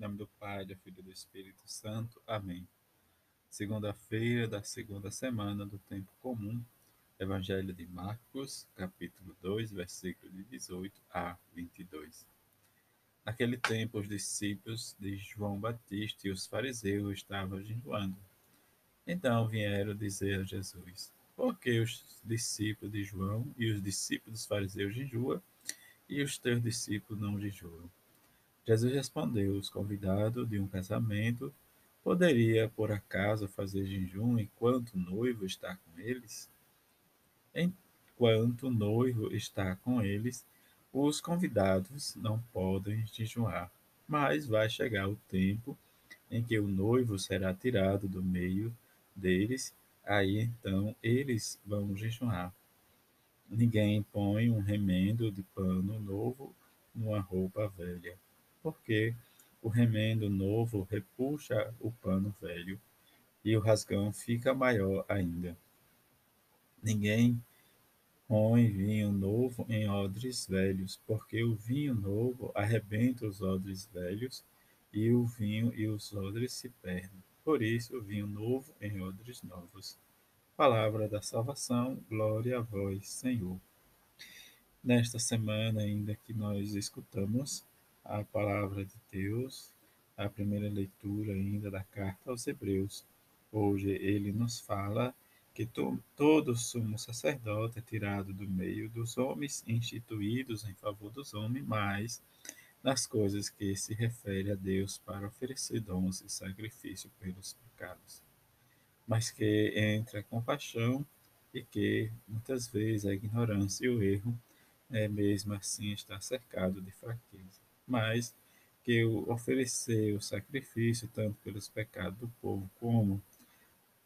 Em nome do Pai, do Filho e do Espírito Santo. Amém. Segunda-feira da segunda semana do tempo comum. Evangelho de Marcos, capítulo 2, versículo de 18 a 22. Naquele tempo, os discípulos de João Batista e os fariseus estavam jejuando. Então vieram dizer a Jesus: Por que os discípulos de João e os discípulos dos fariseus jejuam e os teus discípulos não jejuam? Jesus respondeu: Os convidados de um casamento poderia, por acaso, fazer jejum enquanto o noivo está com eles? Enquanto o noivo está com eles, os convidados não podem jejuar, mas vai chegar o tempo em que o noivo será tirado do meio deles, aí então eles vão jejuar. Ninguém põe um remendo de pano novo numa roupa velha porque o remendo novo repuxa o pano velho e o rasgão fica maior ainda. Ninguém põe vinho novo em odres velhos, porque o vinho novo arrebenta os odres velhos e o vinho e os odres se perdem. Por isso, o vinho novo em odres novos. Palavra da salvação, glória a vós, Senhor. Nesta semana, ainda que nós escutamos a palavra de Deus, a primeira leitura ainda da carta aos Hebreus. Hoje ele nos fala que to, todo sumo sacerdote é tirado do meio dos homens, instituídos em favor dos homens, mas nas coisas que se refere a Deus para oferecer dons e sacrifício pelos pecados. Mas que entra a compaixão e que muitas vezes a ignorância e o erro é mesmo assim está cercado de fraqueza mas que oferecer o sacrifício tanto pelos pecados do povo como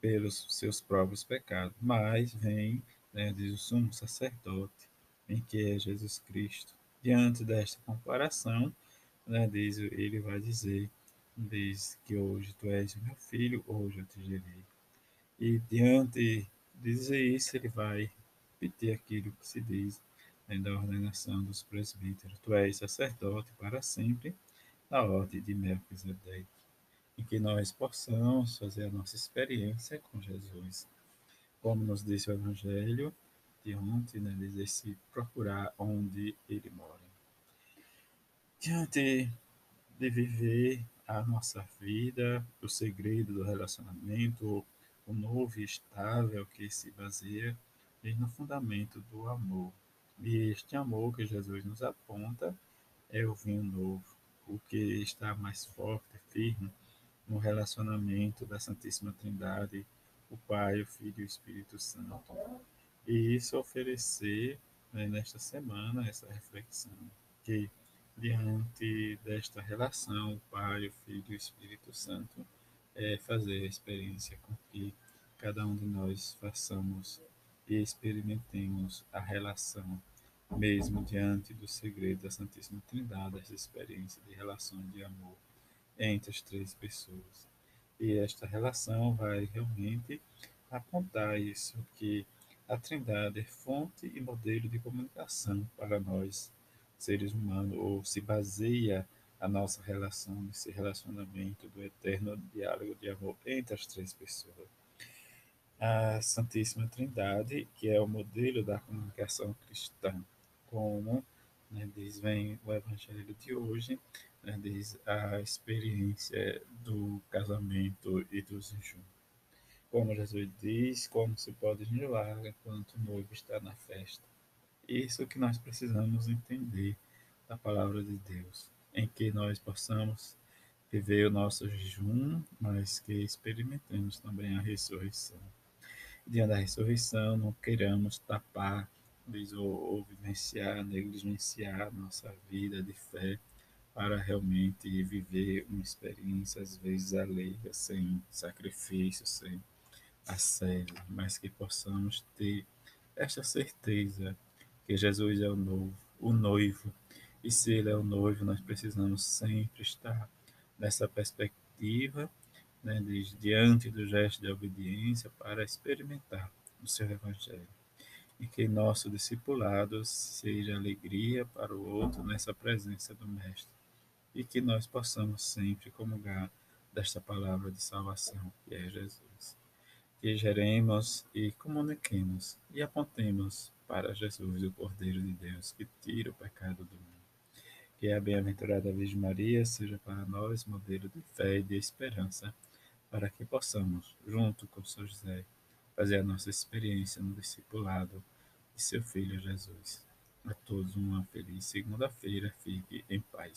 pelos seus próprios pecados. Mas vem, né, diz o sumo sacerdote, em que é Jesus Cristo. Diante desta comparação, né, diz, ele vai dizer, diz que hoje tu és meu filho, hoje eu te gerei. E diante de dizer isso, ele vai repetir aquilo que se diz da ordenação dos presbíteros. Tu és sacerdote para sempre, na ordem de Melquisedeque. E que nós possamos fazer a nossa experiência com Jesus. Como nos disse o Evangelho de ontem, né, dizer-se procurar onde ele mora. Diante de viver a nossa vida, o segredo do relacionamento, o novo e estável que se baseia no fundamento do amor e este amor que Jesus nos aponta é o vinho novo, o que está mais forte, firme no relacionamento da Santíssima Trindade, o Pai, o Filho e o Espírito Santo. E isso oferecer né, nesta semana essa reflexão, que diante desta relação, o Pai, o Filho e o Espírito Santo, é fazer a experiência com que cada um de nós façamos e experimentemos a relação, mesmo diante do segredo da Santíssima Trindade, essa experiência de relação de amor entre as três pessoas. E esta relação vai realmente apontar isso, que a Trindade é fonte e modelo de comunicação para nós, seres humanos, ou se baseia a nossa relação nesse relacionamento do eterno diálogo de amor entre as três pessoas a Santíssima Trindade, que é o modelo da comunicação cristã, como né, diz vem o Evangelho de hoje, né, diz a experiência do casamento e do jejum. Como Jesus diz, como se pode jejuar enquanto o noivo está na festa. Isso que nós precisamos entender da palavra de Deus, em que nós possamos viver o nosso jejum, mas que experimentemos também a ressurreição dia da ressurreição, não queiramos tapar ou, ou vivenciar, negligenciar nossa vida de fé para realmente viver uma experiência, às vezes, alheia, sem sacrifício, sem assédio, mas que possamos ter esta certeza que Jesus é o novo, o noivo, e se ele é o noivo, nós precisamos sempre estar nessa perspectiva né, diante do gesto de obediência para experimentar o seu Evangelho. E que nosso discipulado seja alegria para o outro nessa presença do Mestre. e que nós possamos sempre comungar desta palavra de salvação, que é Jesus. Que geremos e comuniquemos e apontemos para Jesus, o Cordeiro de Deus, que tira o pecado do mundo. Que a bem-aventurada Virgem Maria seja para nós modelo de fé e de esperança, para que possamos, junto com São José, fazer a nossa experiência no discipulado de seu Filho Jesus. A todos uma feliz segunda-feira. Fique em paz.